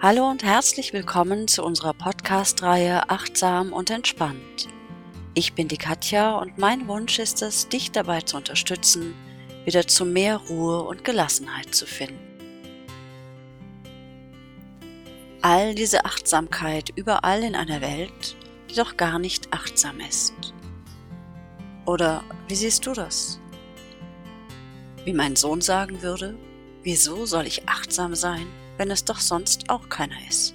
Hallo und herzlich willkommen zu unserer Podcast-Reihe Achtsam und Entspannt. Ich bin die Katja und mein Wunsch ist es, dich dabei zu unterstützen, wieder zu mehr Ruhe und Gelassenheit zu finden. All diese Achtsamkeit überall in einer Welt, die doch gar nicht achtsam ist. Oder wie siehst du das? Wie mein Sohn sagen würde, wieso soll ich achtsam sein? Wenn es doch sonst auch keiner ist.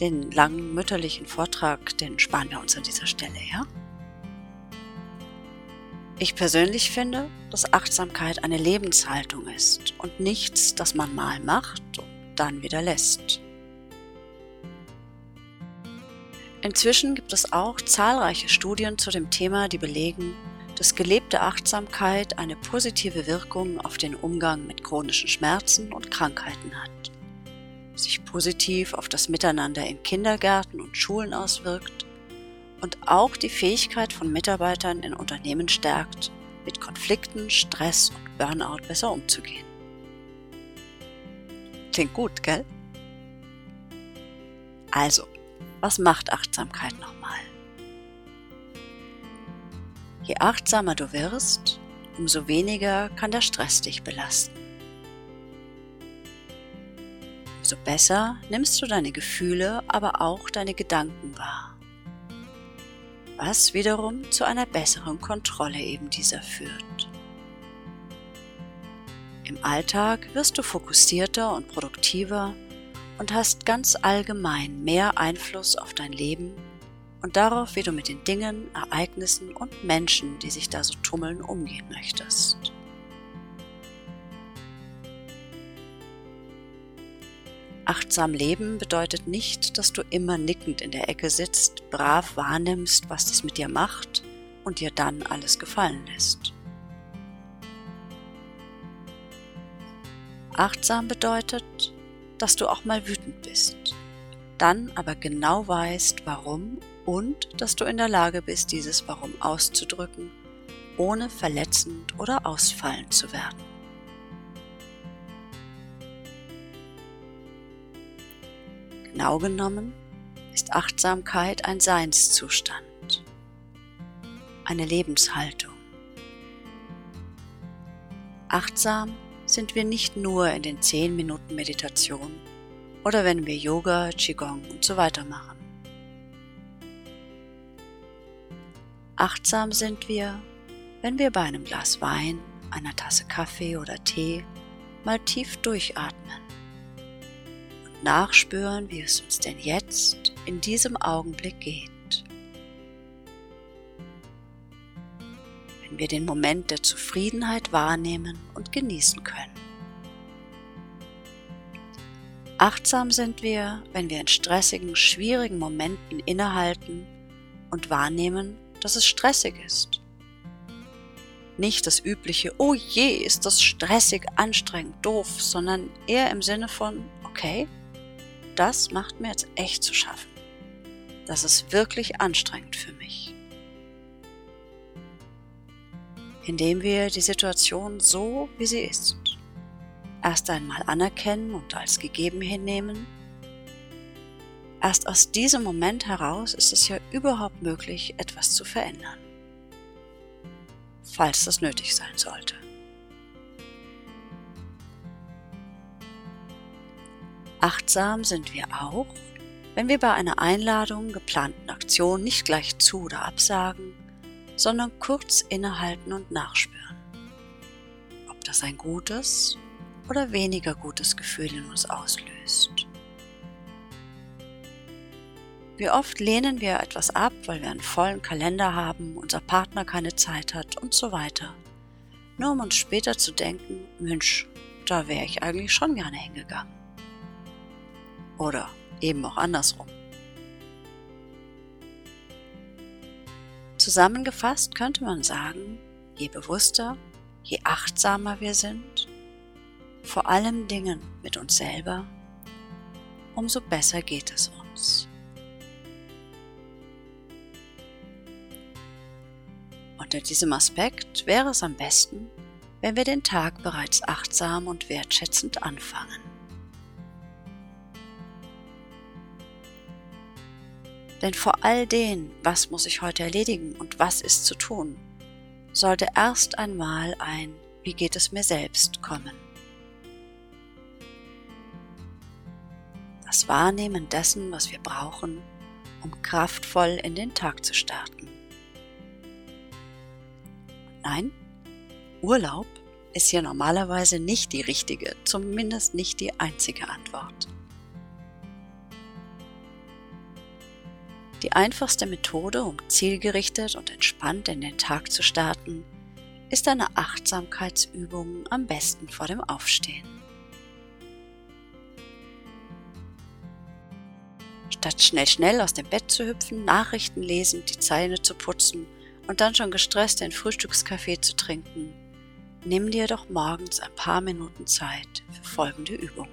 Den langen mütterlichen Vortrag, den sparen wir uns an dieser Stelle, ja? Ich persönlich finde, dass Achtsamkeit eine Lebenshaltung ist und nichts, das man mal macht und dann wieder lässt. Inzwischen gibt es auch zahlreiche Studien zu dem Thema, die belegen, dass gelebte Achtsamkeit eine positive Wirkung auf den Umgang mit chronischen Schmerzen und Krankheiten hat, sich positiv auf das Miteinander in Kindergärten und Schulen auswirkt und auch die Fähigkeit von Mitarbeitern in Unternehmen stärkt, mit Konflikten, Stress und Burnout besser umzugehen. Klingt gut, gell? Also, was macht Achtsamkeit nochmal? Je achtsamer du wirst, umso weniger kann der Stress dich belasten. Umso besser nimmst du deine Gefühle, aber auch deine Gedanken wahr, was wiederum zu einer besseren Kontrolle eben dieser führt. Im Alltag wirst du fokussierter und produktiver und hast ganz allgemein mehr Einfluss auf dein Leben und darauf, wie du mit den Dingen, Ereignissen und Menschen, die sich da so tummeln, umgehen möchtest. Achtsam leben bedeutet nicht, dass du immer nickend in der Ecke sitzt, brav wahrnimmst, was das mit dir macht und dir dann alles gefallen lässt. Achtsam bedeutet, dass du auch mal wütend bist, dann aber genau weißt, warum und dass du in der Lage bist, dieses Warum auszudrücken, ohne verletzend oder ausfallend zu werden. Genau genommen ist Achtsamkeit ein Seinszustand, eine Lebenshaltung. Achtsam sind wir nicht nur in den 10 Minuten Meditation oder wenn wir Yoga, Qigong und so weiter machen. Achtsam sind wir, wenn wir bei einem Glas Wein, einer Tasse Kaffee oder Tee mal tief durchatmen und nachspüren, wie es uns denn jetzt in diesem Augenblick geht. Wenn wir den Moment der Zufriedenheit wahrnehmen und genießen können. Achtsam sind wir, wenn wir in stressigen, schwierigen Momenten innehalten und wahrnehmen, dass es stressig ist. Nicht das übliche, oh je, ist das stressig, anstrengend, doof, sondern eher im Sinne von, okay, das macht mir jetzt echt zu schaffen. Das ist wirklich anstrengend für mich. Indem wir die Situation so, wie sie ist, erst einmal anerkennen und als gegeben hinnehmen Erst aus diesem Moment heraus ist es ja überhaupt möglich, etwas zu verändern. Falls das nötig sein sollte. Achtsam sind wir auch, wenn wir bei einer Einladung, geplanten Aktion nicht gleich zu oder absagen, sondern kurz innehalten und nachspüren, ob das ein gutes oder weniger gutes Gefühl in uns auslöst. Wie oft lehnen wir etwas ab, weil wir einen vollen Kalender haben, unser Partner keine Zeit hat und so weiter. Nur um uns später zu denken, Mensch, da wäre ich eigentlich schon gerne hingegangen. Oder eben auch andersrum. Zusammengefasst könnte man sagen, je bewusster, je achtsamer wir sind, vor allem Dingen mit uns selber, umso besser geht es uns. Unter diesem Aspekt wäre es am besten, wenn wir den Tag bereits achtsam und wertschätzend anfangen. Denn vor all dem, was muss ich heute erledigen und was ist zu tun, sollte erst einmal ein Wie geht es mir selbst kommen. Das Wahrnehmen dessen, was wir brauchen, um kraftvoll in den Tag zu starten. Nein, Urlaub ist hier normalerweise nicht die richtige, zumindest nicht die einzige Antwort. Die einfachste Methode, um zielgerichtet und entspannt in den Tag zu starten, ist eine Achtsamkeitsübung am besten vor dem Aufstehen. Statt schnell schnell aus dem Bett zu hüpfen, Nachrichten lesen, die Zähne zu putzen und dann schon gestresst den Frühstückskaffee zu trinken, nimm dir doch morgens ein paar Minuten Zeit für folgende Übung.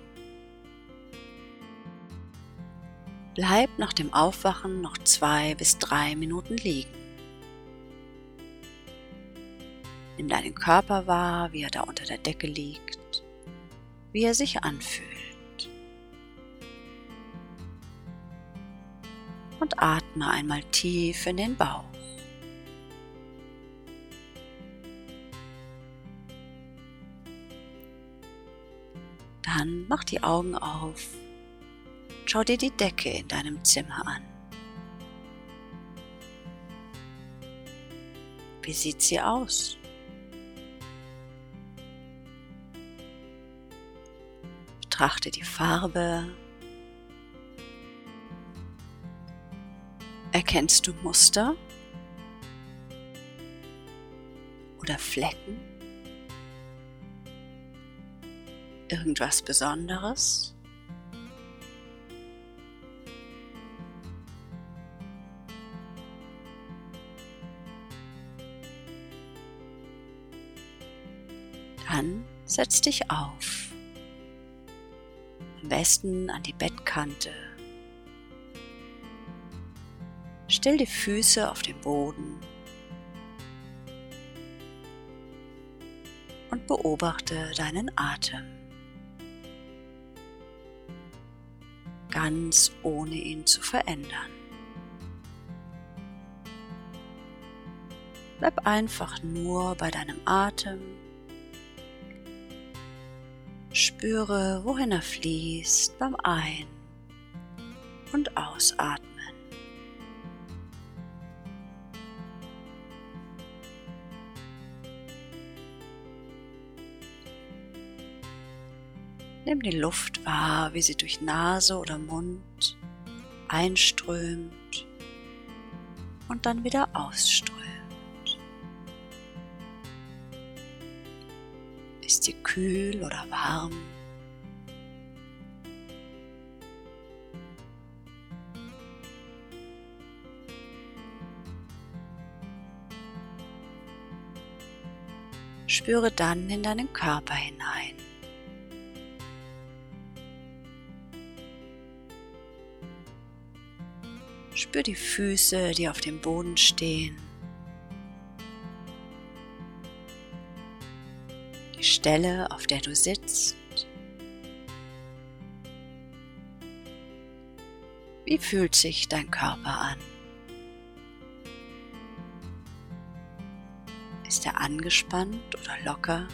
Bleib nach dem Aufwachen noch zwei bis drei Minuten liegen. Nimm deinen Körper wahr, wie er da unter der Decke liegt, wie er sich anfühlt. Und atme einmal tief in den Bauch. Dann mach die Augen auf Schau dir die Decke in deinem Zimmer an. Wie sieht sie aus? Betrachte die Farbe. Erkennst du Muster oder Flecken? Irgendwas Besonderes? Dann setz dich auf. Am besten an die Bettkante. Stell die Füße auf den Boden und beobachte deinen Atem. Ganz ohne ihn zu verändern. Bleib einfach nur bei deinem Atem Spüre, wohin er fließt beim Ein- und Ausatmen. Nimm die Luft wahr, wie sie durch Nase oder Mund einströmt und dann wieder ausströmt. Ist sie kühl oder warm? Spüre dann in deinen Körper hinein. Spür die Füße, die auf dem Boden stehen. die Stelle, auf der du sitzt. Wie fühlt sich dein Körper an? Ist er angespannt oder locker?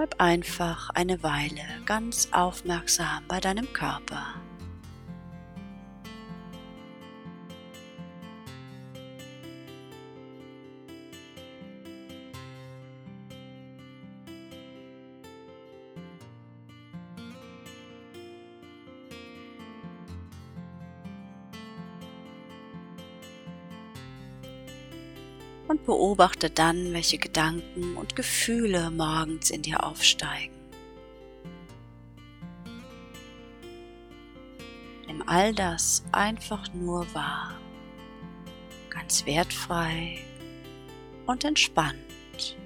Bleib einfach eine Weile ganz aufmerksam bei deinem Körper. Und beobachte dann, welche Gedanken und Gefühle morgens in dir aufsteigen. Nimm all das einfach nur wahr, ganz wertfrei und entspannt.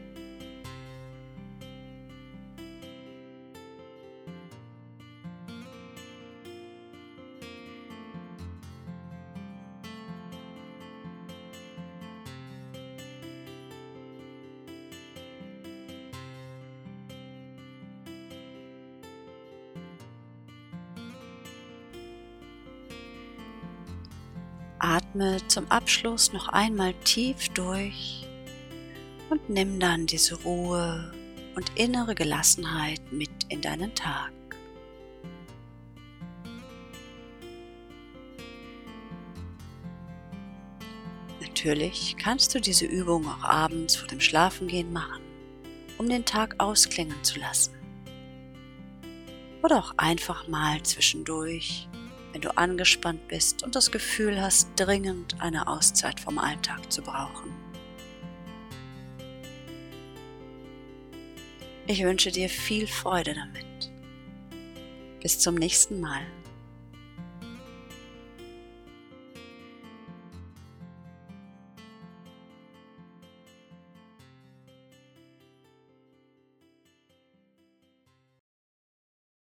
Atme zum Abschluss noch einmal tief durch und nimm dann diese Ruhe und innere Gelassenheit mit in deinen Tag. Natürlich kannst du diese Übung auch abends vor dem Schlafengehen machen, um den Tag ausklingen zu lassen. Oder auch einfach mal zwischendurch, wenn du angespannt bist und das Gefühl hast, dringend eine Auszeit vom Alltag zu brauchen. Ich wünsche dir viel Freude damit. Bis zum nächsten Mal.